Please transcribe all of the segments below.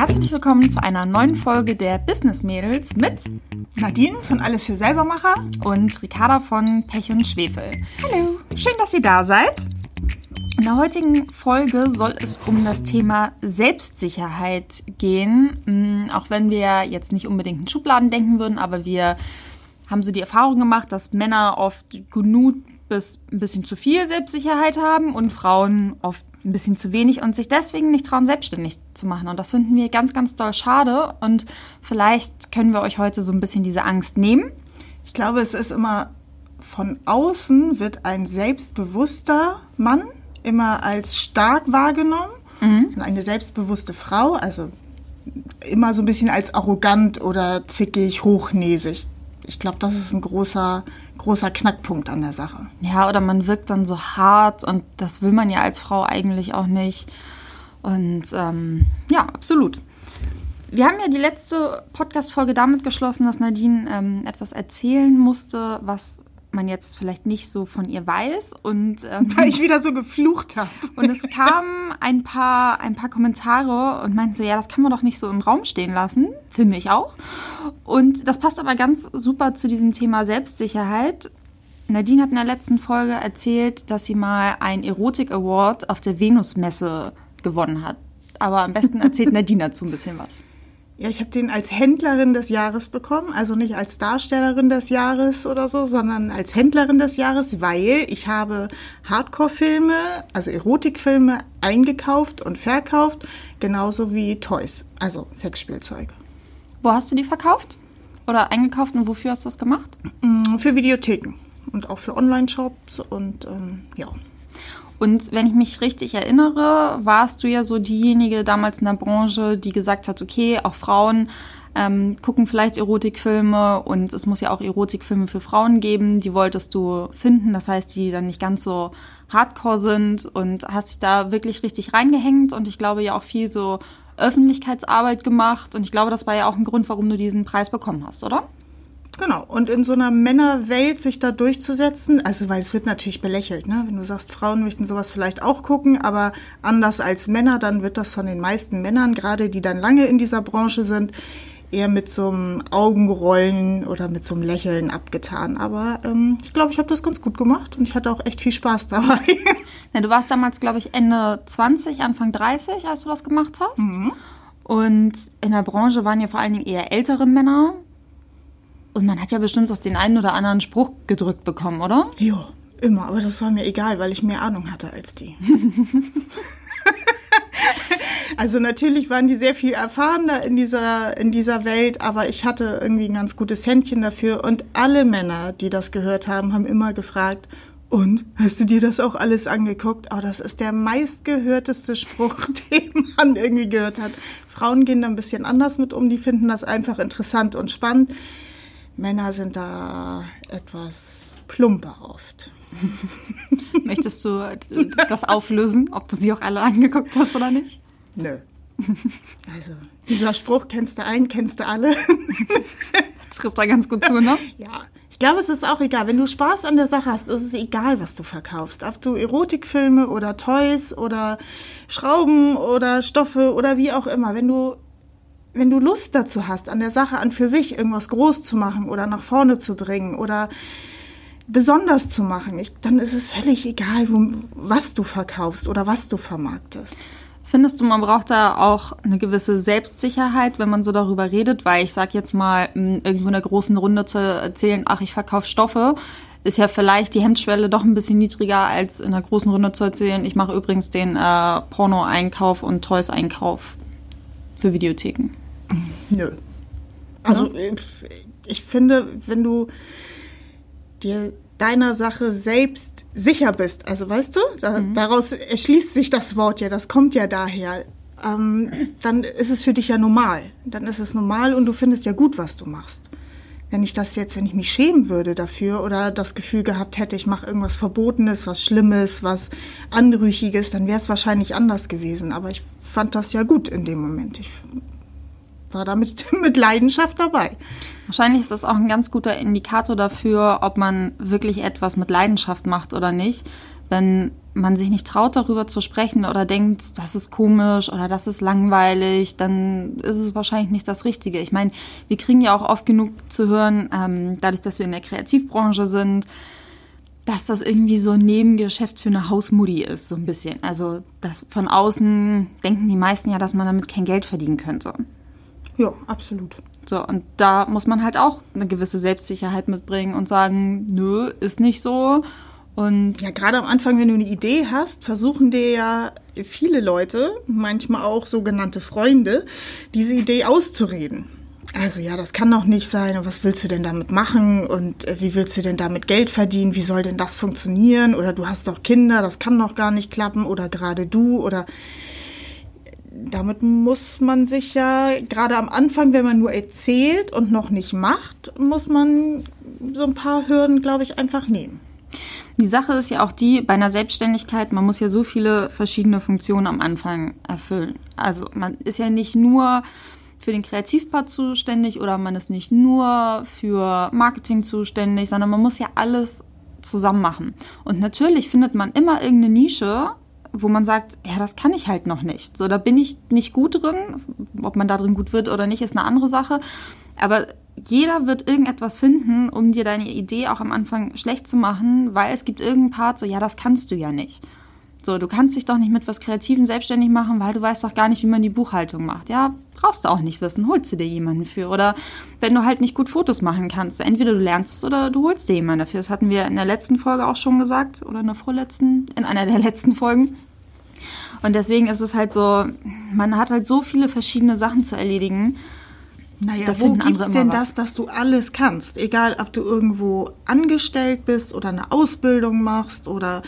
Herzlich willkommen zu einer neuen Folge der Business Mädels mit Nadine von Alles für Selbermacher und Ricarda von Pech und Schwefel. Hallo, schön, dass ihr da seid. In der heutigen Folge soll es um das Thema Selbstsicherheit gehen. Mm, auch wenn wir jetzt nicht unbedingt in Schubladen denken würden, aber wir haben so die Erfahrung gemacht, dass Männer oft genug bis ein bisschen zu viel Selbstsicherheit haben und Frauen oft ein bisschen zu wenig und sich deswegen nicht trauen, selbstständig zu machen. Und das finden wir ganz, ganz doll schade. Und vielleicht können wir euch heute so ein bisschen diese Angst nehmen. Ich glaube, es ist immer von außen wird ein selbstbewusster Mann immer als stark wahrgenommen mhm. und eine selbstbewusste Frau, also immer so ein bisschen als arrogant oder zickig, hochnäsig. Ich glaube, das ist ein großer großer Knackpunkt an der Sache. Ja, oder man wirkt dann so hart und das will man ja als Frau eigentlich auch nicht. Und ähm, ja, absolut. Wir haben ja die letzte Podcast-Folge damit geschlossen, dass Nadine ähm, etwas erzählen musste, was man jetzt vielleicht nicht so von ihr weiß und ähm, weil ich wieder so geflucht habe. Und es kamen ein paar ein paar Kommentare und meinten so, ja, das kann man doch nicht so im Raum stehen lassen, finde ich auch. Und das passt aber ganz super zu diesem Thema Selbstsicherheit. Nadine hat in der letzten Folge erzählt, dass sie mal einen Erotik Award auf der Venus-Messe gewonnen hat. Aber am besten erzählt Nadine dazu ein bisschen was. Ja, ich habe den als Händlerin des Jahres bekommen, also nicht als Darstellerin des Jahres oder so, sondern als Händlerin des Jahres, weil ich habe Hardcore-Filme, also Erotikfilme eingekauft und verkauft, genauso wie Toys, also Sexspielzeug. Wo hast du die verkauft? Oder eingekauft und wofür hast du das gemacht? Mm, für Videotheken und auch für Online-Shops und ähm, ja. Und wenn ich mich richtig erinnere, warst du ja so diejenige damals in der Branche, die gesagt hat, okay, auch Frauen ähm, gucken vielleicht Erotikfilme und es muss ja auch Erotikfilme für Frauen geben. Die wolltest du finden, das heißt, die dann nicht ganz so hardcore sind und hast dich da wirklich richtig reingehängt und ich glaube ja auch viel so Öffentlichkeitsarbeit gemacht und ich glaube, das war ja auch ein Grund, warum du diesen Preis bekommen hast, oder? Genau, und in so einer Männerwelt sich da durchzusetzen, also weil es wird natürlich belächelt, ne? Wenn du sagst, Frauen möchten sowas vielleicht auch gucken, aber anders als Männer, dann wird das von den meisten Männern, gerade die dann lange in dieser Branche sind, eher mit so einem Augenrollen oder mit so einem Lächeln abgetan. Aber ähm, ich glaube, ich habe das ganz gut gemacht und ich hatte auch echt viel Spaß dabei. Ja, du warst damals, glaube ich, Ende 20, Anfang 30, als du das gemacht hast. Mhm. Und in der Branche waren ja vor allen Dingen eher ältere Männer, und man hat ja bestimmt auch den einen oder anderen Spruch gedrückt bekommen, oder? Ja, immer. Aber das war mir egal, weil ich mehr Ahnung hatte als die. also natürlich waren die sehr viel erfahrener in dieser, in dieser Welt, aber ich hatte irgendwie ein ganz gutes Händchen dafür. Und alle Männer, die das gehört haben, haben immer gefragt, und hast du dir das auch alles angeguckt? Oh, das ist der meistgehörteste Spruch, den man irgendwie gehört hat. Frauen gehen da ein bisschen anders mit um, die finden das einfach interessant und spannend. Männer sind da etwas plumper oft. Möchtest du das auflösen, ob du sie auch alle angeguckt hast oder nicht? Nö. Also, dieser Spruch kennst du einen, kennst du alle. Das trifft da ganz gut zu, ne? Ja. Ich glaube, es ist auch egal. Wenn du Spaß an der Sache hast, ist es egal, was du verkaufst. Ob du Erotikfilme oder Toys oder Schrauben oder Stoffe oder wie auch immer. Wenn du wenn du Lust dazu hast, an der Sache an für sich irgendwas groß zu machen oder nach vorne zu bringen oder besonders zu machen, ich, dann ist es völlig egal, wo, was du verkaufst oder was du vermarktest. Findest du, man braucht da auch eine gewisse Selbstsicherheit, wenn man so darüber redet? Weil ich sag jetzt mal, irgendwo in der großen Runde zu erzählen, ach, ich verkaufe Stoffe, ist ja vielleicht die Hemmschwelle doch ein bisschen niedriger, als in einer großen Runde zu erzählen, ich mache übrigens den äh, Porno-Einkauf und Toys-Einkauf für Videotheken. Nö. Also ja? ich finde, wenn du dir deiner Sache selbst sicher bist, also weißt du, da, mhm. daraus erschließt sich das Wort ja, das kommt ja daher, ähm, dann ist es für dich ja normal. Dann ist es normal und du findest ja gut, was du machst. Wenn ich das jetzt, wenn ich mich schämen würde dafür oder das Gefühl gehabt hätte, ich mache irgendwas Verbotenes, was Schlimmes, was Anrüchiges, dann wäre es wahrscheinlich anders gewesen. Aber ich fand das ja gut in dem Moment. Ich war da mit, Leidenschaft dabei. Wahrscheinlich ist das auch ein ganz guter Indikator dafür, ob man wirklich etwas mit Leidenschaft macht oder nicht. Wenn man sich nicht traut, darüber zu sprechen oder denkt, das ist komisch oder das ist langweilig, dann ist es wahrscheinlich nicht das Richtige. Ich meine, wir kriegen ja auch oft genug zu hören, ähm, dadurch, dass wir in der Kreativbranche sind, dass das irgendwie so ein Nebengeschäft für eine Hausmutti ist, so ein bisschen. Also das von außen denken die meisten ja, dass man damit kein Geld verdienen könnte. Ja, absolut. So, und da muss man halt auch eine gewisse Selbstsicherheit mitbringen und sagen, nö, ist nicht so. Und ja, gerade am Anfang, wenn du eine Idee hast, versuchen dir ja viele Leute, manchmal auch sogenannte Freunde, diese Idee auszureden. Also ja, das kann doch nicht sein. Und was willst du denn damit machen? Und äh, wie willst du denn damit Geld verdienen? Wie soll denn das funktionieren? Oder du hast doch Kinder, das kann doch gar nicht klappen. Oder gerade du. Oder damit muss man sich ja gerade am Anfang, wenn man nur erzählt und noch nicht macht, muss man so ein paar Hürden, glaube ich, einfach nehmen. Die Sache ist ja auch die, bei einer Selbstständigkeit, man muss ja so viele verschiedene Funktionen am Anfang erfüllen. Also man ist ja nicht nur für den Kreativpart zuständig oder man ist nicht nur für Marketing zuständig, sondern man muss ja alles zusammen machen. Und natürlich findet man immer irgendeine Nische, wo man sagt, ja, das kann ich halt noch nicht. So, da bin ich nicht gut drin. Ob man da drin gut wird oder nicht, ist eine andere Sache. Aber jeder wird irgendetwas finden, um dir deine Idee auch am Anfang schlecht zu machen, weil es gibt irgendeinen Part, so, ja, das kannst du ja nicht. So, du kannst dich doch nicht mit was Kreativem selbstständig machen, weil du weißt doch gar nicht, wie man die Buchhaltung macht. Ja, brauchst du auch nicht wissen, holst du dir jemanden für. Oder wenn du halt nicht gut Fotos machen kannst, entweder du lernst es oder du holst dir jemanden dafür. Das hatten wir in der letzten Folge auch schon gesagt oder in der vorletzten, in einer der letzten Folgen. Und deswegen ist es halt so, man hat halt so viele verschiedene Sachen zu erledigen. Naja, da wo gibt's denn das, dass du alles kannst? Egal, ob du irgendwo angestellt bist oder eine Ausbildung machst oder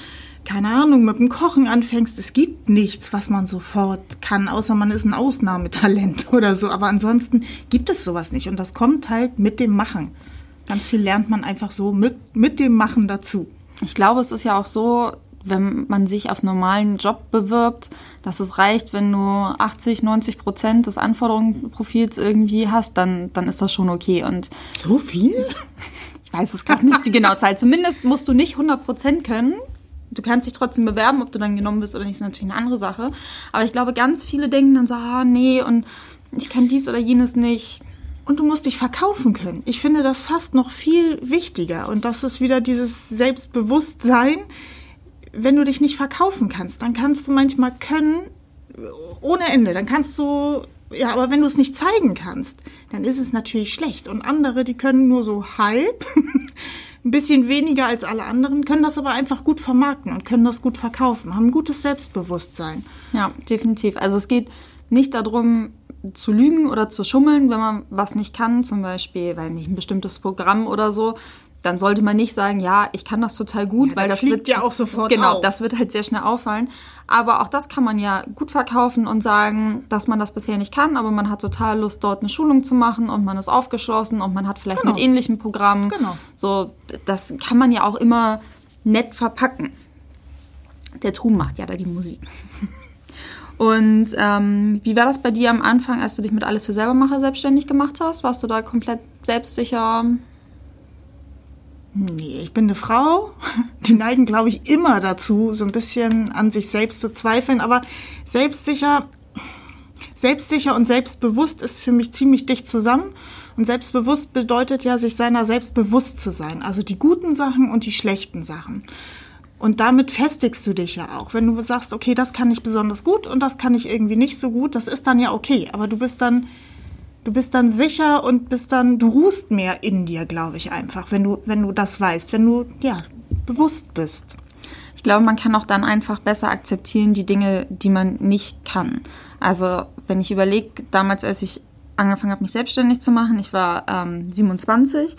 keine Ahnung, mit dem Kochen anfängst, es gibt nichts, was man sofort kann, außer man ist ein Ausnahmetalent oder so. Aber ansonsten gibt es sowas nicht. Und das kommt halt mit dem Machen. Ganz viel lernt man einfach so mit, mit dem Machen dazu. Ich glaube, es ist ja auch so, wenn man sich auf normalen Job bewirbt, dass es reicht, wenn du 80, 90 Prozent des Anforderungsprofils irgendwie hast, dann, dann ist das schon okay. Und so viel? Ich weiß es gerade nicht die genaue Zahl. Zumindest musst du nicht 100 Prozent können du kannst dich trotzdem bewerben, ob du dann genommen bist oder nicht, ist natürlich eine andere Sache. Aber ich glaube, ganz viele denken dann so, ah, nee, und ich kann dies oder jenes nicht. Und du musst dich verkaufen können. Ich finde das fast noch viel wichtiger. Und das ist wieder dieses Selbstbewusstsein. Wenn du dich nicht verkaufen kannst, dann kannst du manchmal können ohne Ende. Dann kannst du, ja, aber wenn du es nicht zeigen kannst, dann ist es natürlich schlecht. Und andere, die können nur so halb. ein bisschen weniger als alle anderen, können das aber einfach gut vermarkten und können das gut verkaufen, haben ein gutes Selbstbewusstsein. Ja, definitiv. Also es geht nicht darum, zu lügen oder zu schummeln, wenn man was nicht kann, zum Beispiel, weil nicht ein bestimmtes Programm oder so, dann sollte man nicht sagen, ja, ich kann das total gut, ja, weil das fliegt wird ja auch sofort genau, auf. das wird halt sehr schnell auffallen. Aber auch das kann man ja gut verkaufen und sagen, dass man das bisher nicht kann, aber man hat total Lust, dort eine Schulung zu machen und man ist aufgeschlossen und man hat vielleicht genau. mit ähnlichen Programmen. Genau. So, das kann man ja auch immer nett verpacken. Der Ton macht ja da die Musik. Und ähm, wie war das bei dir am Anfang, als du dich mit Alles für Selbermacher selbstständig gemacht hast? Warst du da komplett selbstsicher? Nee, ich bin eine Frau. Die neigen, glaube ich, immer dazu, so ein bisschen an sich selbst zu zweifeln. Aber selbstsicher, selbstsicher und selbstbewusst ist für mich ziemlich dicht zusammen. Und selbstbewusst bedeutet ja, sich seiner selbst bewusst zu sein. Also die guten Sachen und die schlechten Sachen. Und damit festigst du dich ja auch. Wenn du sagst, okay, das kann ich besonders gut und das kann ich irgendwie nicht so gut, das ist dann ja okay. Aber du bist dann du bist dann sicher und bist dann, du ruhst mehr in dir, glaube ich einfach, wenn du, wenn du das weißt, wenn du, ja, bewusst bist. Ich glaube, man kann auch dann einfach besser akzeptieren die Dinge, die man nicht kann. Also, wenn ich überlege, damals, als ich angefangen habe, mich selbstständig zu machen, ich war ähm, 27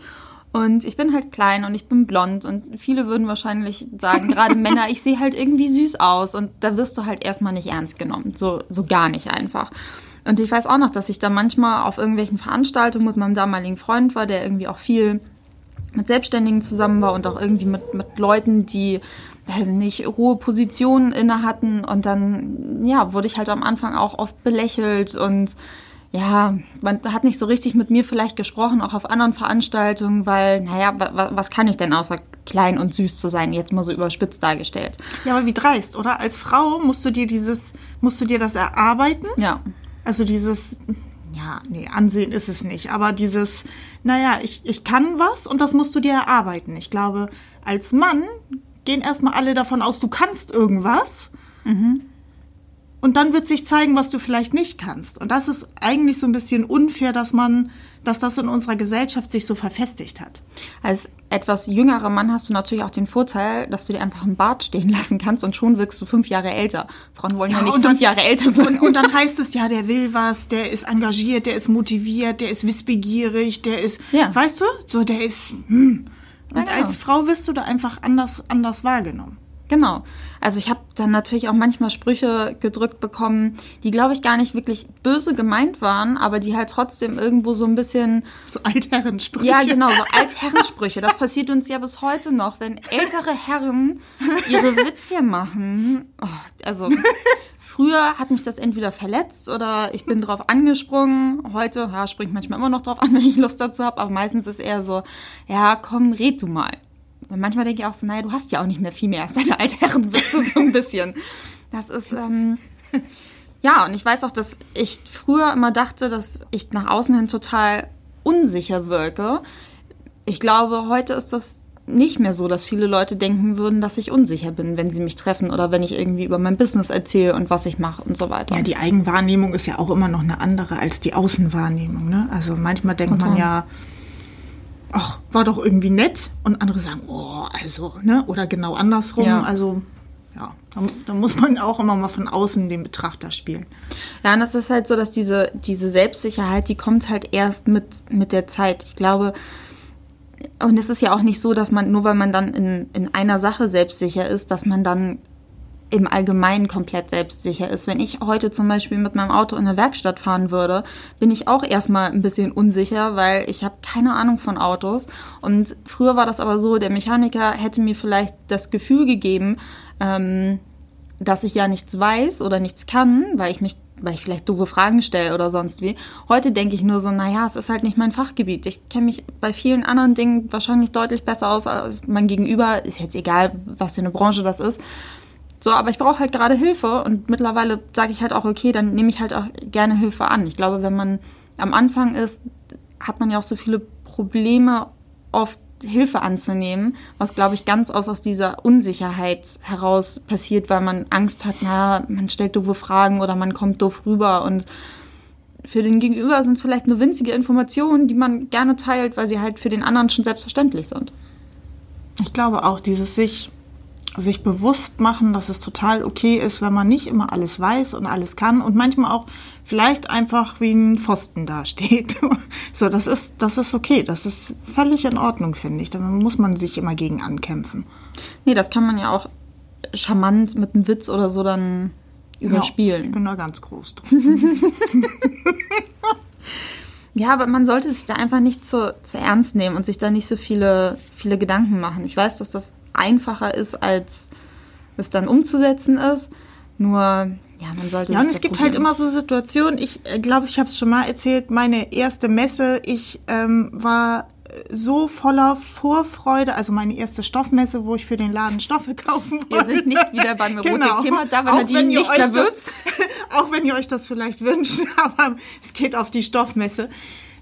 und ich bin halt klein und ich bin blond und viele würden wahrscheinlich sagen, gerade Männer, ich sehe halt irgendwie süß aus und da wirst du halt erstmal nicht ernst genommen. So, so gar nicht einfach. Und ich weiß auch noch, dass ich da manchmal auf irgendwelchen Veranstaltungen mit meinem damaligen Freund war, der irgendwie auch viel mit Selbstständigen zusammen war und auch irgendwie mit, mit Leuten, die, weiß nicht, hohe Positionen inne hatten. Und dann, ja, wurde ich halt am Anfang auch oft belächelt und ja, man hat nicht so richtig mit mir vielleicht gesprochen, auch auf anderen Veranstaltungen, weil, naja, was kann ich denn außer klein und süß zu sein, jetzt mal so überspitzt dargestellt. Ja, aber wie dreist, oder? Als Frau musst du dir dieses, musst du dir das erarbeiten? Ja. Also dieses, ja, nee, Ansehen ist es nicht, aber dieses, naja, ich, ich kann was und das musst du dir erarbeiten. Ich glaube, als Mann gehen erstmal alle davon aus, du kannst irgendwas. Mhm. Und dann wird sich zeigen, was du vielleicht nicht kannst. Und das ist eigentlich so ein bisschen unfair, dass man, dass das in unserer Gesellschaft sich so verfestigt hat. Als etwas jüngerer Mann hast du natürlich auch den Vorteil, dass du dir einfach einen Bart stehen lassen kannst und schon wirkst du fünf Jahre älter. Frauen wollen ja, ja nicht fünf dann, Jahre älter werden. Und, und, dann heißt es, ja, der will was, der ist engagiert, der ist motiviert, der ist wissbegierig, der ist, ja. weißt du, so der ist, hm. Und genau. als Frau wirst du da einfach anders, anders wahrgenommen. Genau. Also ich habe dann natürlich auch manchmal Sprüche gedrückt bekommen, die, glaube ich, gar nicht wirklich böse gemeint waren, aber die halt trotzdem irgendwo so ein bisschen... So Altherrensprüche. Ja, genau, so Altherrensprüche. Das passiert uns ja bis heute noch, wenn ältere Herren ihre Witze machen. Oh, also Früher hat mich das entweder verletzt oder ich bin drauf angesprungen. Heute, ja, springt manchmal immer noch drauf an, wenn ich Lust dazu habe, aber meistens ist eher so, ja, komm, red du mal. Und manchmal denke ich auch so, naja, du hast ja auch nicht mehr viel mehr als deine Altherrenwitze so ein bisschen. Das ist, ähm, ja, und ich weiß auch, dass ich früher immer dachte, dass ich nach außen hin total unsicher wirke. Ich glaube, heute ist das nicht mehr so, dass viele Leute denken würden, dass ich unsicher bin, wenn sie mich treffen oder wenn ich irgendwie über mein Business erzähle und was ich mache und so weiter. Ja, die Eigenwahrnehmung ist ja auch immer noch eine andere als die Außenwahrnehmung. Ne? Also manchmal denkt Total. man ja, ach, war doch irgendwie nett und andere sagen, oh, also, ne? Oder genau andersrum. Ja. Also ja, da, da, muss man auch immer mal von außen den Betrachter spielen. Ja, und das ist halt so, dass diese, diese Selbstsicherheit, die kommt halt erst mit, mit der Zeit. Ich glaube, und es ist ja auch nicht so, dass man, nur weil man dann in, in einer Sache selbstsicher ist, dass man dann im Allgemeinen komplett selbstsicher ist. Wenn ich heute zum Beispiel mit meinem Auto in eine Werkstatt fahren würde, bin ich auch erstmal ein bisschen unsicher, weil ich habe keine Ahnung von Autos. Und früher war das aber so, der Mechaniker hätte mir vielleicht das Gefühl gegeben, ähm, dass ich ja nichts weiß oder nichts kann, weil ich mich weil ich vielleicht doofe Fragen stelle oder sonst wie. Heute denke ich nur so, naja, es ist halt nicht mein Fachgebiet. Ich kenne mich bei vielen anderen Dingen wahrscheinlich deutlich besser aus als mein Gegenüber. Ist jetzt egal, was für eine Branche das ist. So, aber ich brauche halt gerade Hilfe und mittlerweile sage ich halt auch, okay, dann nehme ich halt auch gerne Hilfe an. Ich glaube, wenn man am Anfang ist, hat man ja auch so viele Probleme oft Hilfe anzunehmen, was glaube ich ganz aus aus dieser Unsicherheit heraus passiert, weil man Angst hat, na, man stellt doofe Fragen oder man kommt doof rüber und für den Gegenüber sind es vielleicht nur winzige Informationen, die man gerne teilt, weil sie halt für den anderen schon selbstverständlich sind. Ich glaube auch, dieses sich sich bewusst machen, dass es total okay ist, wenn man nicht immer alles weiß und alles kann und manchmal auch vielleicht einfach wie ein Pfosten dasteht. so, das ist, das ist okay. Das ist völlig in Ordnung, finde ich. Da muss man sich immer gegen ankämpfen. Nee, das kann man ja auch charmant mit einem Witz oder so dann überspielen. Ja, ich bin da ganz groß drin. ja, aber man sollte sich da einfach nicht zu, zu ernst nehmen und sich da nicht so viele, viele Gedanken machen. Ich weiß, dass das einfacher ist, als es dann umzusetzen ist. Nur, ja, man sollte. Ja, und es gibt halt immer so Situationen. Ich äh, glaube, ich habe es schon mal erzählt. Meine erste Messe, ich ähm, war so voller Vorfreude, also meine erste Stoffmesse, wo ich für den Laden Stoffe kaufen wollte. Wir sind nicht wieder beim Erotik-Thema, genau. da war Nadine nicht nervös. Auch wenn ihr euch das vielleicht wünscht, aber es geht auf die Stoffmesse.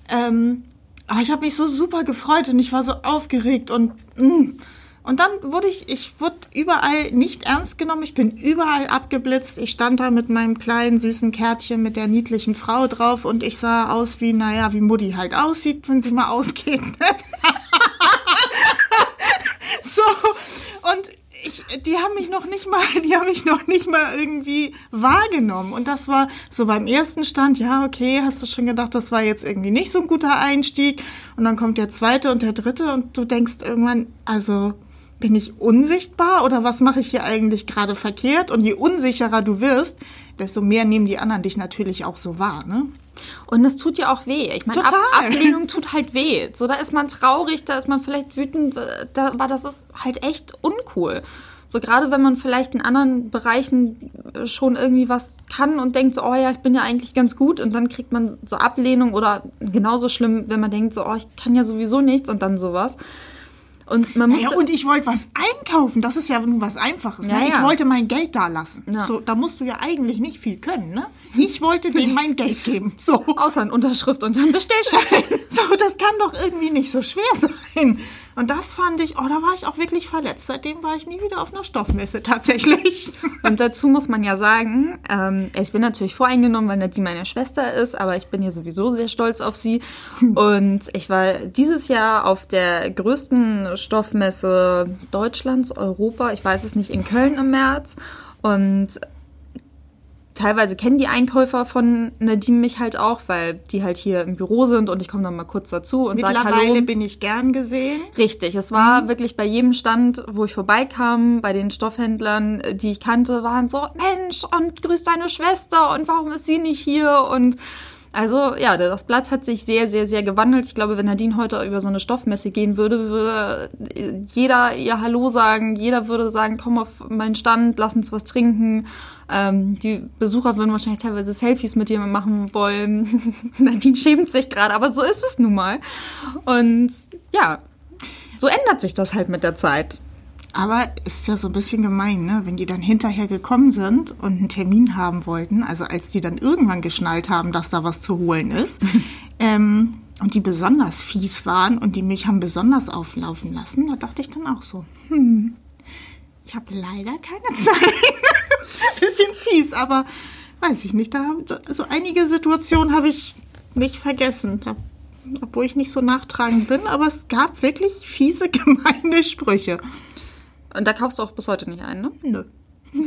Ähm, aber ich habe mich so super gefreut und ich war so aufgeregt und mm, und dann wurde ich, ich wurde überall nicht ernst genommen. Ich bin überall abgeblitzt. Ich stand da mit meinem kleinen süßen Kärtchen mit der niedlichen Frau drauf und ich sah aus wie, naja, wie Mutti halt aussieht, wenn sie mal ausgeht. so. Und ich, die haben mich noch nicht mal, die haben mich noch nicht mal irgendwie wahrgenommen. Und das war so beim ersten Stand, ja, okay, hast du schon gedacht, das war jetzt irgendwie nicht so ein guter Einstieg. Und dann kommt der zweite und der dritte und du denkst irgendwann, also, bin ich unsichtbar oder was mache ich hier eigentlich gerade verkehrt? Und je unsicherer du wirst, desto mehr nehmen die anderen dich natürlich auch so wahr, ne? Und es tut ja auch weh. Ich meine, Ab Ablehnung tut halt weh. So, da ist man traurig, da ist man vielleicht wütend, da, aber das ist halt echt uncool. So gerade wenn man vielleicht in anderen Bereichen schon irgendwie was kann und denkt so, oh ja, ich bin ja eigentlich ganz gut und dann kriegt man so Ablehnung oder genauso schlimm, wenn man denkt so, oh, ich kann ja sowieso nichts und dann sowas. Und man musste, Ja, und ich wollte was einkaufen. Das ist ja nun was Einfaches. Ne? Ja, ja. Ich wollte mein Geld da lassen. Ja. So, da musst du ja eigentlich nicht viel können. Ne? Ich wollte denen mein Geld geben. So. außer eine Unterschrift und einen Bestellschein. so, das kann doch irgendwie nicht so schwer sein. Und das fand ich, oh, da war ich auch wirklich verletzt. Seitdem war ich nie wieder auf einer Stoffmesse tatsächlich. Und dazu muss man ja sagen, ähm, ich bin natürlich voreingenommen, weil Nadine meine Schwester ist, aber ich bin ja sowieso sehr stolz auf sie. Und ich war dieses Jahr auf der größten Stoffmesse Deutschlands, Europa, ich weiß es nicht, in Köln im März. Und teilweise kennen die Einkäufer von Nadine mich halt auch, weil die halt hier im Büro sind und ich komme dann mal kurz dazu und sage Hallo. Mittlerweile bin ich gern gesehen. Richtig, es war wirklich bei jedem Stand, wo ich vorbeikam, bei den Stoffhändlern, äh, die ich kannte, waren so, Mensch, und grüß deine Schwester und warum ist sie nicht hier? Und also ja, das Blatt hat sich sehr, sehr, sehr gewandelt. Ich glaube, wenn Nadine heute über so eine Stoffmesse gehen würde, würde jeder ihr Hallo sagen, jeder würde sagen, komm auf meinen Stand, lass uns was trinken. Ähm, die Besucher würden wahrscheinlich teilweise Selfies mit ihr machen wollen. Nadine schämt sich gerade, aber so ist es nun mal. Und ja, so ändert sich das halt mit der Zeit. Aber es ist ja so ein bisschen gemein, ne? wenn die dann hinterher gekommen sind und einen Termin haben wollten, also als die dann irgendwann geschnallt haben, dass da was zu holen ist, ähm, und die besonders fies waren und die mich haben besonders auflaufen lassen, da dachte ich dann auch so, hm, ich habe leider keine Zeit. bisschen fies, aber weiß ich nicht, da so einige Situationen habe ich nicht vergessen. Da, obwohl ich nicht so nachtragend bin, aber es gab wirklich fiese, gemeine Sprüche. Und da kaufst du auch bis heute nicht ein, ne? Nö.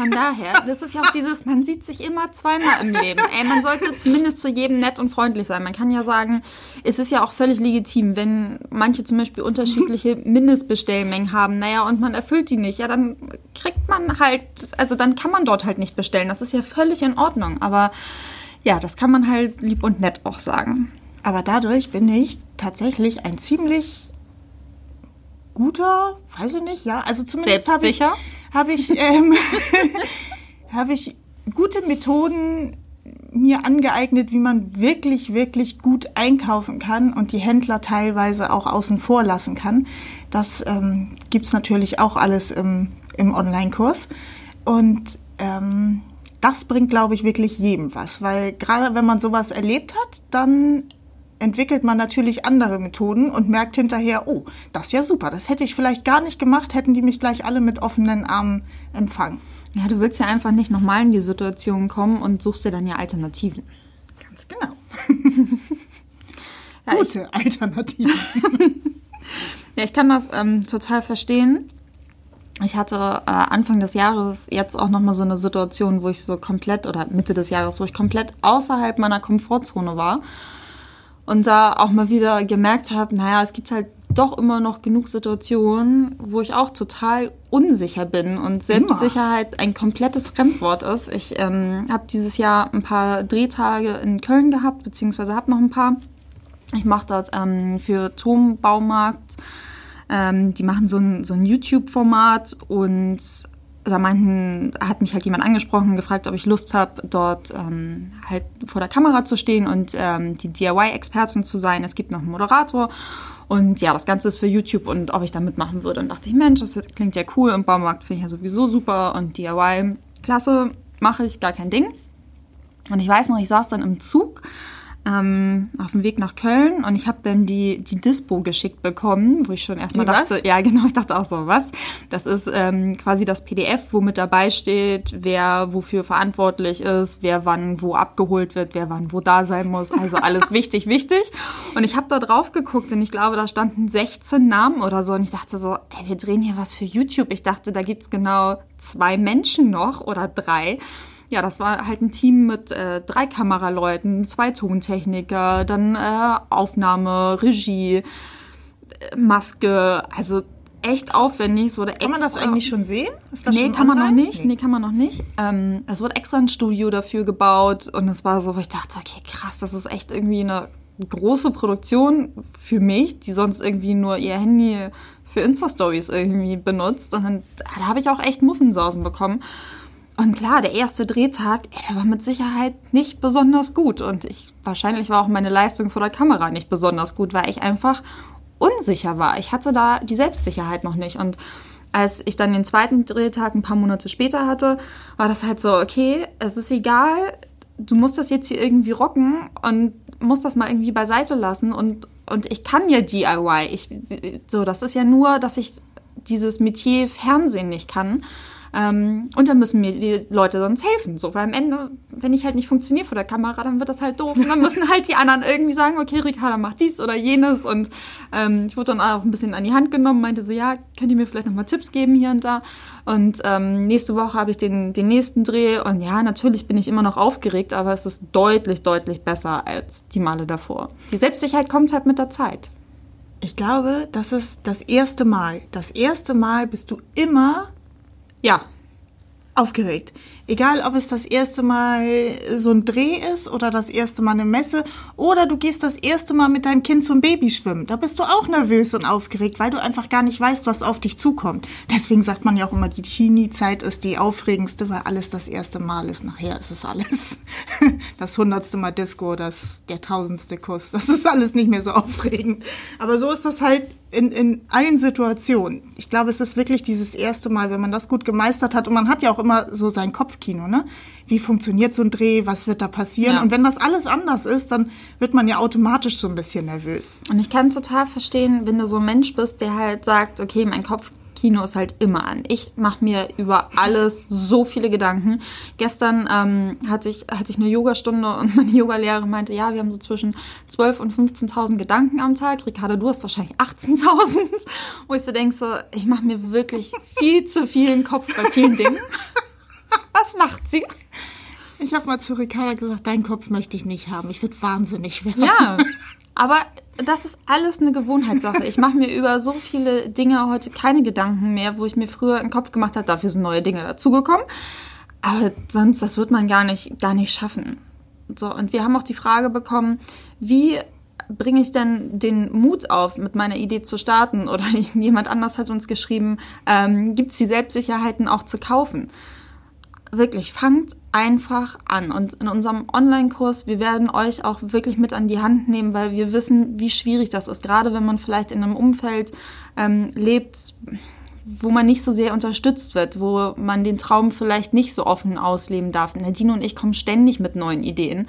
Von daher, das ist ja auch dieses, man sieht sich immer zweimal im Leben. Ey, man sollte zumindest zu jedem nett und freundlich sein. Man kann ja sagen, es ist ja auch völlig legitim, wenn manche zum Beispiel unterschiedliche Mindestbestellmengen haben, naja, und man erfüllt die nicht, ja, dann kriegt man halt, also dann kann man dort halt nicht bestellen. Das ist ja völlig in Ordnung. Aber ja, das kann man halt lieb und nett auch sagen. Aber dadurch bin ich tatsächlich ein ziemlich guter, weiß ich nicht, ja, also zumindest habe ich? Habe ich, ähm, habe ich gute Methoden mir angeeignet, wie man wirklich, wirklich gut einkaufen kann und die Händler teilweise auch außen vor lassen kann. Das ähm, gibt's natürlich auch alles im, im Online-Kurs. Und ähm, das bringt, glaube ich, wirklich jedem was, weil gerade wenn man sowas erlebt hat, dann entwickelt man natürlich andere Methoden und merkt hinterher, oh, das ist ja super, das hätte ich vielleicht gar nicht gemacht, hätten die mich gleich alle mit offenen Armen empfangen. Ja, du willst ja einfach nicht nochmal in die Situation kommen und suchst dir dann ja Alternativen. Ganz genau. Ja, Gute Alternativen. ja, ich kann das ähm, total verstehen. Ich hatte äh, Anfang des Jahres jetzt auch nochmal so eine Situation, wo ich so komplett, oder Mitte des Jahres, wo ich komplett außerhalb meiner Komfortzone war und da auch mal wieder gemerkt habe, naja, es gibt halt doch immer noch genug Situationen, wo ich auch total unsicher bin und Selbstsicherheit ein komplettes Fremdwort ist. Ich ähm, habe dieses Jahr ein paar Drehtage in Köln gehabt, beziehungsweise habe noch ein paar. Ich mache dort ähm, für Tom Baumarkt, ähm, die machen so ein, so ein YouTube-Format und da meinten, hat mich halt jemand angesprochen, gefragt, ob ich Lust habe, dort ähm, halt vor der Kamera zu stehen und ähm, die DIY-Expertin zu sein. Es gibt noch einen Moderator und ja, das Ganze ist für YouTube und ob ich da mitmachen würde. Und dachte ich, Mensch, das klingt ja cool und Baumarkt finde ich ja sowieso super und DIY, klasse, mache ich, gar kein Ding. Und ich weiß noch, ich saß dann im Zug ähm, auf dem Weg nach Köln und ich habe dann die, die Dispo geschickt bekommen, wo ich schon erstmal Die was? dachte, ja genau, ich dachte auch so, was? Das ist ähm, quasi das PDF, wo mit dabei steht, wer wofür verantwortlich ist, wer wann wo abgeholt wird, wer wann wo da sein muss. Also alles wichtig, wichtig. Und ich habe da drauf geguckt und ich glaube, da standen 16 Namen oder so und ich dachte so, ey, wir drehen hier was für YouTube. Ich dachte, da gibt's genau zwei Menschen noch oder drei. Ja, das war halt ein Team mit äh, drei Kameraleuten, zwei Tontechniker, dann äh, Aufnahme, Regie, äh, Maske, also echt aufwendig. Es wurde Kann man das eigentlich schon sehen? Ist das Nee, schon kann man noch nicht. Nee, kann man noch nicht. Ähm, es wurde extra ein Studio dafür gebaut und es war so, wo ich dachte, okay, krass, das ist echt irgendwie eine große Produktion für mich, die sonst irgendwie nur ihr Handy für Insta-Stories irgendwie benutzt. Und dann, da habe ich auch echt Muffensausen bekommen. Und klar, der erste Drehtag, ey, war mit Sicherheit nicht besonders gut. Und ich, wahrscheinlich war auch meine Leistung vor der Kamera nicht besonders gut, weil ich einfach unsicher war. Ich hatte da die Selbstsicherheit noch nicht. Und als ich dann den zweiten Drehtag ein paar Monate später hatte, war das halt so, okay, es ist egal, du musst das jetzt hier irgendwie rocken und musst das mal irgendwie beiseite lassen und, und ich kann ja DIY. Ich, so, das ist ja nur, dass ich dieses Metier Fernsehen nicht kann. Ähm, und dann müssen mir die Leute sonst helfen. So, weil am Ende, wenn ich halt nicht funktioniere vor der Kamera, dann wird das halt doof. Und dann müssen halt die anderen irgendwie sagen, okay, Ricarda macht dies oder jenes. Und ähm, ich wurde dann auch ein bisschen an die Hand genommen, meinte so, ja, könnt ihr mir vielleicht nochmal Tipps geben hier und da. Und ähm, nächste Woche habe ich den, den nächsten Dreh. Und ja, natürlich bin ich immer noch aufgeregt, aber es ist deutlich, deutlich besser als die Male davor. Die Selbstsicherheit kommt halt mit der Zeit. Ich glaube, das ist das erste Mal. Das erste Mal bist du immer ja, aufgeregt. Egal, ob es das erste Mal so ein Dreh ist oder das erste Mal eine Messe oder du gehst das erste Mal mit deinem Kind zum Babyschwimmen. Da bist du auch nervös und aufgeregt, weil du einfach gar nicht weißt, was auf dich zukommt. Deswegen sagt man ja auch immer, die Teenie-Zeit ist die aufregendste, weil alles das erste Mal ist. Nachher ist es alles das hundertste Mal Disco, das, der tausendste Kuss. Das ist alles nicht mehr so aufregend. Aber so ist das halt in, in allen Situationen. Ich glaube, es ist wirklich dieses erste Mal, wenn man das gut gemeistert hat. Und man hat ja auch immer so sein Kopfkino, ne? Wie funktioniert so ein Dreh? Was wird da passieren? Ja. Und wenn das alles anders ist, dann wird man ja automatisch so ein bisschen nervös. Und ich kann total verstehen, wenn du so ein Mensch bist, der halt sagt, okay, mein Kopf Kino ist halt immer an. Ich mache mir über alles so viele Gedanken. Gestern ähm, hatte, ich, hatte ich eine Yogastunde und meine Yogalehrerin meinte, ja, wir haben so zwischen 12.000 und 15.000 Gedanken am Tag. Ricardo, du hast wahrscheinlich 18.000. Wo ich so denke, so, ich mache mir wirklich viel zu vielen Kopf bei vielen Dingen. Was macht sie? Ich habe mal zu Ricarda gesagt, deinen Kopf möchte ich nicht haben. Ich würde wahnsinnig werden. Ja, aber das ist alles eine Gewohnheitssache. Ich mache mir über so viele Dinge heute keine Gedanken mehr, wo ich mir früher im Kopf gemacht habe, dafür sind neue Dinge dazugekommen. Aber sonst, das wird man gar nicht, gar nicht schaffen. So, und wir haben auch die Frage bekommen, wie bringe ich denn den Mut auf, mit meiner Idee zu starten? Oder jemand anders hat uns geschrieben, ähm, gibt es die Selbstsicherheiten auch zu kaufen? Wirklich, fangt einfach an. Und in unserem Online-Kurs, wir werden euch auch wirklich mit an die Hand nehmen, weil wir wissen, wie schwierig das ist. Gerade wenn man vielleicht in einem Umfeld ähm, lebt, wo man nicht so sehr unterstützt wird, wo man den Traum vielleicht nicht so offen ausleben darf. Nadine und ich kommen ständig mit neuen Ideen.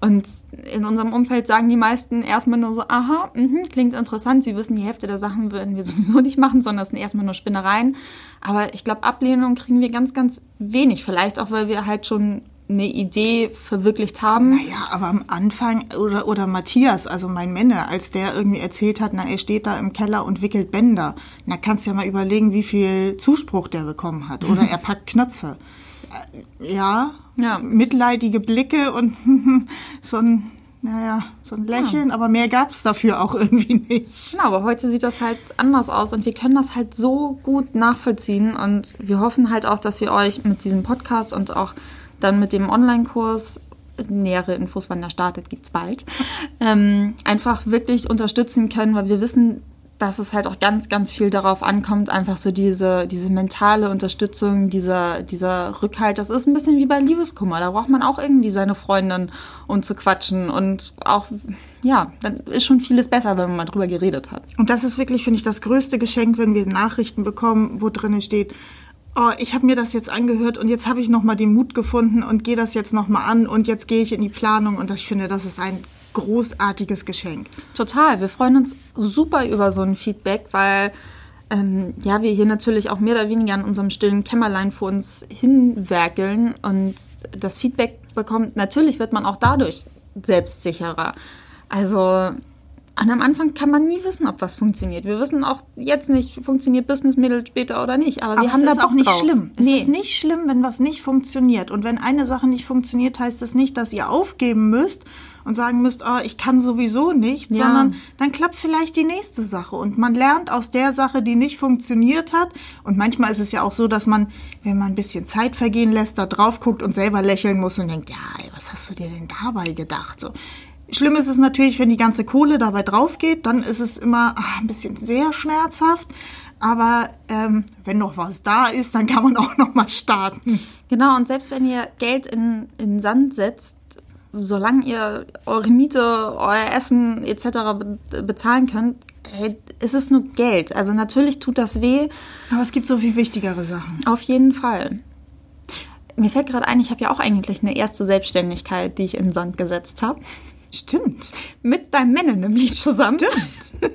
Und in unserem Umfeld sagen die meisten erstmal nur so, aha, mh, klingt interessant. Sie wissen, die Hälfte der Sachen würden wir sowieso nicht machen, sondern es sind erstmal nur Spinnereien. Aber ich glaube, Ablehnung kriegen wir ganz, ganz wenig. Vielleicht auch, weil wir halt schon eine Idee verwirklicht haben. Naja, aber am Anfang, oder, oder Matthias, also mein Männer, als der irgendwie erzählt hat, na, er steht da im Keller und wickelt Bänder. Na, kannst du ja mal überlegen, wie viel Zuspruch der bekommen hat. Oder er packt Knöpfe. Äh, ja, ja, mitleidige Blicke und so ein, naja, so ein Lächeln, ja. aber mehr gab es dafür auch irgendwie nicht. Genau, aber heute sieht das halt anders aus und wir können das halt so gut nachvollziehen und wir hoffen halt auch, dass wir euch mit diesem Podcast und auch dann mit dem Online-Kurs nähere Infos, wann der startet, gibt es bald, ähm, einfach wirklich unterstützen können, weil wir wissen, dass es halt auch ganz, ganz viel darauf ankommt, einfach so diese, diese mentale Unterstützung, dieser, dieser Rückhalt. Das ist ein bisschen wie bei Liebeskummer. Da braucht man auch irgendwie seine Freundin, um zu quatschen. Und auch, ja, dann ist schon vieles besser, wenn man mal drüber geredet hat. Und das ist wirklich, finde ich, das größte Geschenk, wenn wir Nachrichten bekommen, wo drin steht, oh, ich habe mir das jetzt angehört und jetzt habe ich nochmal den Mut gefunden und gehe das jetzt nochmal an und jetzt gehe ich in die Planung. Und ich finde, das ist ein großartiges Geschenk. Total. Wir freuen uns super über so ein Feedback, weil ähm, ja, wir hier natürlich auch mehr oder weniger an unserem stillen Kämmerlein vor uns hinwerkeln und das Feedback bekommt. Natürlich wird man auch dadurch selbstsicherer. Also und am Anfang kann man nie wissen, ob was funktioniert. Wir wissen auch jetzt nicht, funktioniert Business Middle später oder nicht. Aber, aber wir haben da Bock auch nicht drauf. schlimm. Es nee. ist nicht schlimm, wenn was nicht funktioniert. Und wenn eine Sache nicht funktioniert, heißt das nicht, dass ihr aufgeben müsst und sagen müsst, oh, ich kann sowieso nicht, ja. sondern dann klappt vielleicht die nächste Sache. Und man lernt aus der Sache, die nicht funktioniert hat. Und manchmal ist es ja auch so, dass man, wenn man ein bisschen Zeit vergehen lässt, da drauf guckt und selber lächeln muss und denkt, ja, ey, was hast du dir denn dabei gedacht? So. Schlimm ist es natürlich, wenn die ganze Kohle dabei drauf geht, dann ist es immer ach, ein bisschen sehr schmerzhaft. Aber ähm, wenn noch was da ist, dann kann man auch noch mal starten. Genau, und selbst wenn ihr Geld in, in Sand setzt, solange ihr eure Miete, euer Essen etc. bezahlen könnt, hey, es ist nur Geld. Also natürlich tut das weh. Aber es gibt so viel wichtigere Sachen. Auf jeden Fall. Mir fällt gerade ein, ich habe ja auch eigentlich eine erste Selbstständigkeit, die ich in den Sand gesetzt habe. Stimmt. Mit deinem Männer nämlich zusammen. Stimmt.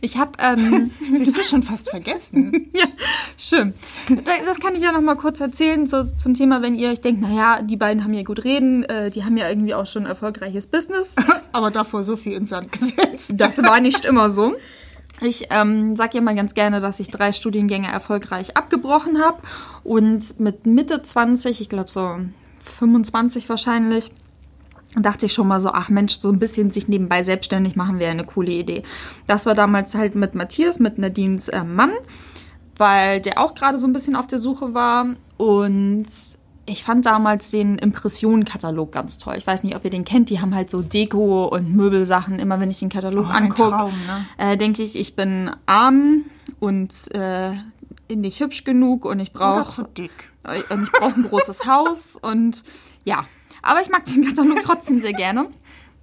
Ich habe ähm, Bist du schon fast vergessen? ja, schön. Das kann ich ja noch mal kurz erzählen so zum Thema, wenn ihr euch denkt, naja, die beiden haben ja gut reden, äh, die haben ja irgendwie auch schon ein erfolgreiches Business. Aber davor so viel in Sand gesetzt. Das war nicht immer so. Ich ähm, sage ja mal ganz gerne, dass ich drei Studiengänge erfolgreich abgebrochen habe und mit Mitte 20, ich glaube so 25 wahrscheinlich, dachte ich schon mal so, ach Mensch, so ein bisschen sich nebenbei selbstständig machen wäre eine coole Idee. Das war damals halt mit Matthias, mit Nadines äh, Mann, weil der auch gerade so ein bisschen auf der Suche war und ich fand damals den Impressionenkatalog ganz toll. Ich weiß nicht, ob ihr den kennt. Die haben halt so Deko und Möbelsachen. Immer wenn ich den Katalog Oh, angucke, ne? äh, denke ich, ich bin arm und äh, nicht hübsch genug und ich Oder brauche und ich brauche ein großes Haus und ja. Aber ich mag den Katalog trotzdem sehr gerne.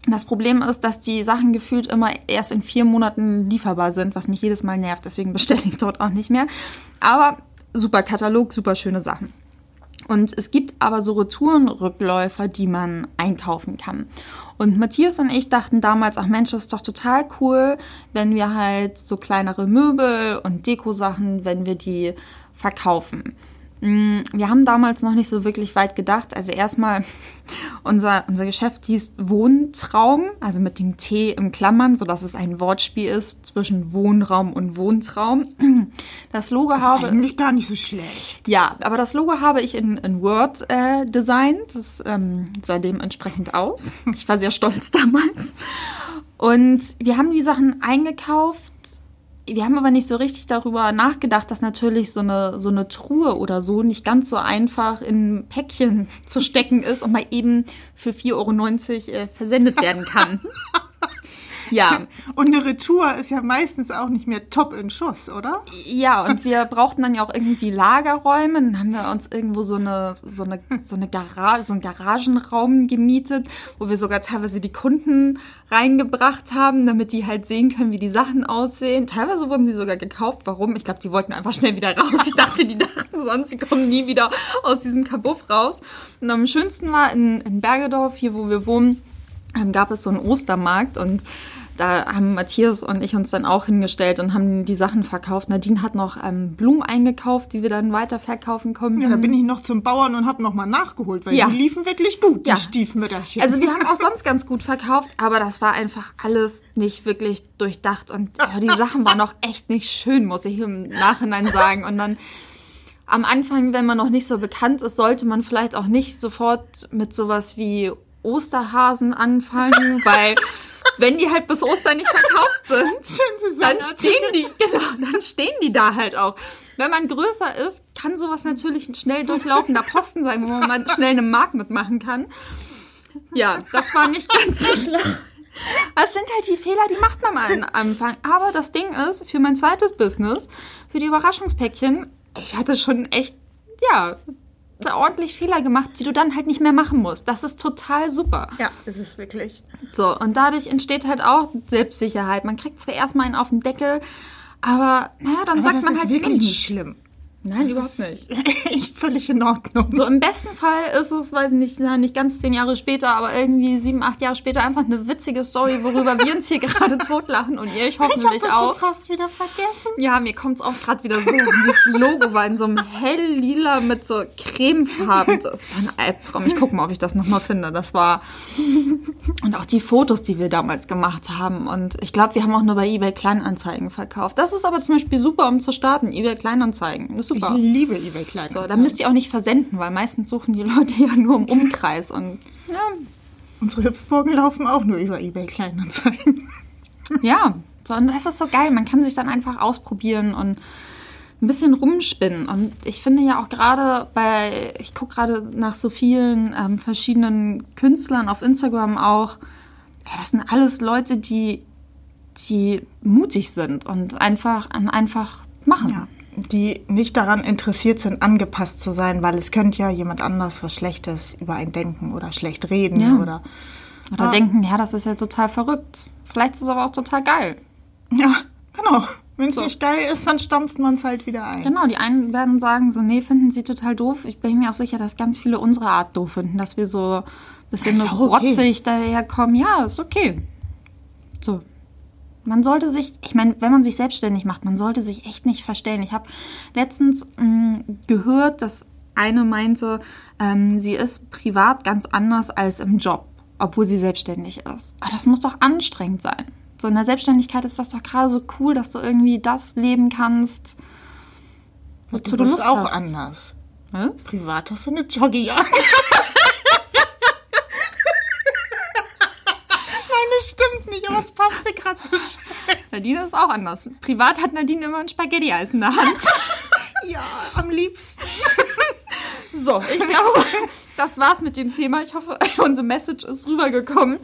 Das Problem ist, dass die Sachen gefühlt immer erst in vier Monaten lieferbar sind, was mich jedes Mal nervt. Deswegen bestelle ich dort auch nicht mehr. Aber super Katalog, super schöne Sachen. Und es gibt aber so Retourenrückläufer, die man einkaufen kann. Und Matthias und ich dachten damals, ach Mensch, das ist doch total cool, wenn wir halt so kleinere Möbel und Dekosachen, wenn wir die verkaufen. Mm, Wir haben damals noch nicht so wirklich weit gedacht. Also erstmal, unser, unser Geschäft hieß Wohntraum, also mit dem T im Klammern, sodass es ein Wortspiel ist zwischen Wohnraum und Wohntraum. Das Logo habe... Eigentlich gar nicht so schlecht. Ja, aber das Logo habe ich in, in Word äh, designt. Das ähm, sah dementsprechend aus. Ich war sehr stolz damals. Und wir haben die Sachen eingekauft. Wir haben aber nicht so richtig darüber nachgedacht, dass natürlich so eine, so eine Truhe oder so nicht ganz so einfach in ein Päckchen zu stecken ist und mal eben für 4,90 Euro äh, versendet werden kann. ja, Und eine Retour ist ja meistens auch nicht mehr top in Schuss, oder? Ja, und wir brauchten dann ja auch irgendwie Lagerräume. Dann haben wir uns irgendwo so eine, so eine, so eine Garage, so einen Garagenraum gemietet, wo wir sogar teilweise die Kunden reingebracht haben, damit die halt sehen können, wie die Sachen aussehen. Teilweise wurden sie sogar gekauft. Warum? Ich glaube, die wollten einfach schnell wieder raus. Ich dachte, die dachten sonst, sie kommen nie wieder aus diesem Kabuff raus. Und am schönsten war in, in Bergedorf, hier wo wir wohnen, ähm, gab es so einen Ostermarkt und da haben Matthias und ich uns dann auch hingestellt und haben die Sachen verkauft. Nadine hat noch ähm, Blumen eingekauft, die wir dann weiter verkaufen konnten. Ja, da bin ich noch zum Bauern und habe nochmal nachgeholt, weil Ja. die liefen wirklich gut, Ja. die Stiefmütterchen. Also wir haben auch sonst ganz gut verkauft, aber das war einfach alles nicht wirklich durchdacht und ja, die Sachen waren auch echt nicht schön, muss ich im Nachhinein sagen. Und dann am Anfang, wenn man noch nicht so bekannt ist, sollte man vielleicht auch nicht sofort mit sowas wie Osterhasen anfangen, weil wenn die halt bis Ostern nicht verkauft sind, Schön dann stehen die, genau, dann stehen die da halt auch. Wenn man größer ist, kann sowas natürlich ein schnell durchlaufender Posten sein, wo man mal schnell eine Mark mitmachen kann. Ja, das war nicht ganz so schlimm. Das sind halt die Fehler, die macht man mal am Anfang. Aber das Ding ist, für mein zweites Business, für die Überraschungspäckchen, ich hatte schon echt, ja, ordentlich Fehler gemacht, die du dann halt nicht mehr machen musst. Das ist total super. Ja, ist es wirklich. So, und dadurch entsteht halt auch Selbstsicherheit. Man kriegt zwar erstmal einen auf den Deckel, aber naja, dann Aber sagt das man ist halt wirklich Mensch. nicht schlimm. Nein, Das überhaupt nicht. Echt völlig in Ordnung. So im besten Fall ist es, weiß nicht, nicht ganz zehn Jahre später, aber irgendwie sieben, acht Jahre später einfach eine witzige Story, worüber wir uns hier gerade totlachen und ihr ich hoffentlich das auch. schon fast wieder vergessen. Ja, mir kommt's auch gerade wieder so. Dieses Logo war in so einem hell lila mit so Cremefarben. Das war ein Albtraum. Ich guck mal, ob ich das nochmal finde. Das war. Und auch die Fotos, die wir damals gemacht haben. Und ich glaube, wir haben auch nur bei eBay Kleinanzeigen verkauft. Das ist aber zum Beispiel super, um zu starten. eBay Kleinanzeigen. Das ist Ich super. liebe eBay Kleinanzeigen. So, da müsst ihr auch nicht versenden, weil meistens suchen die Leute ja nur im Umkreis. Und ja, Unsere Hüpfburgen laufen auch nur über eBay Kleinanzeigen. Ja, so, und das ist so geil. Man kann sich dann einfach ausprobieren und ein bisschen rumspinnen. Und ich finde ja auch gerade bei, ich gucke gerade nach so vielen ähm, verschiedenen Künstlern auf Instagram auch, ja, das sind alles Leute, die, die mutig sind und einfach, einfach machen. Ja, die nicht daran interessiert sind, angepasst zu sein, weil es könnte ja jemand anders was Schlechtes über einen denken oder schlecht reden Ja. oder Oder Ah. denken, ja, das ist ja total verrückt. Vielleicht ist es aber auch total geil. ja, Genau. Wenn es so. nicht geil ist, dann stampft man es halt wieder ein. Genau, die einen werden sagen, so, nee, finden sie total doof. Ich bin mir auch sicher, dass ganz viele unsere Art doof finden, dass wir so ein bisschen rotzig okay. daherkommen. Ja, ist okay. So. Man sollte sich, ich meine, wenn man sich selbstständig macht, man sollte sich echt nicht verstellen. Ich habe letztens mh, mm, gehört, dass eine meinte, ähm, sie ist privat ganz anders als im Job, obwohl sie selbstständig ist. Aber das muss doch anstrengend sein. So in der Selbstständigkeit ist das doch gerade so cool, dass du irgendwie das leben kannst, wozu du, du Lust auch hast. anders. Was? Privat hast du eine Joggy an. Stimmt nicht, aber es passte gerade so schön. Nadine ist auch anders. Privat hat Nadine immer ein Spaghetti-Eis in der Hand. ja, am liebsten. so, ich glaube, das war's mit dem Thema. Ich hoffe, unsere Message ist rübergekommen.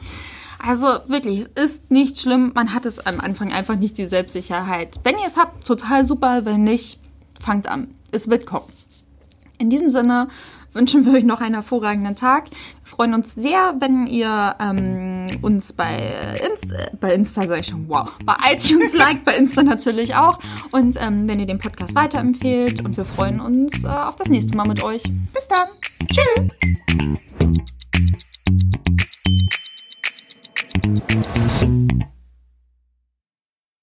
Also wirklich, es ist nicht schlimm. Man hat es am Anfang einfach nicht die Selbstsicherheit. Wenn ihr es habt, total super. Wenn nicht, fangt an. Es wird kommen. In diesem Sinne wünschen wir euch noch einen hervorragenden Tag. Wir freuen uns sehr, wenn ihr ähm, uns bei, Inst bei Insta, sag ich schon, wow, bei iTunes liked, bei Insta natürlich auch. Und ähm, wenn ihr den Podcast weiterempfehlt. Und wir freuen uns äh, auf das nächste Mal mit euch. Bis dann. Tschüss.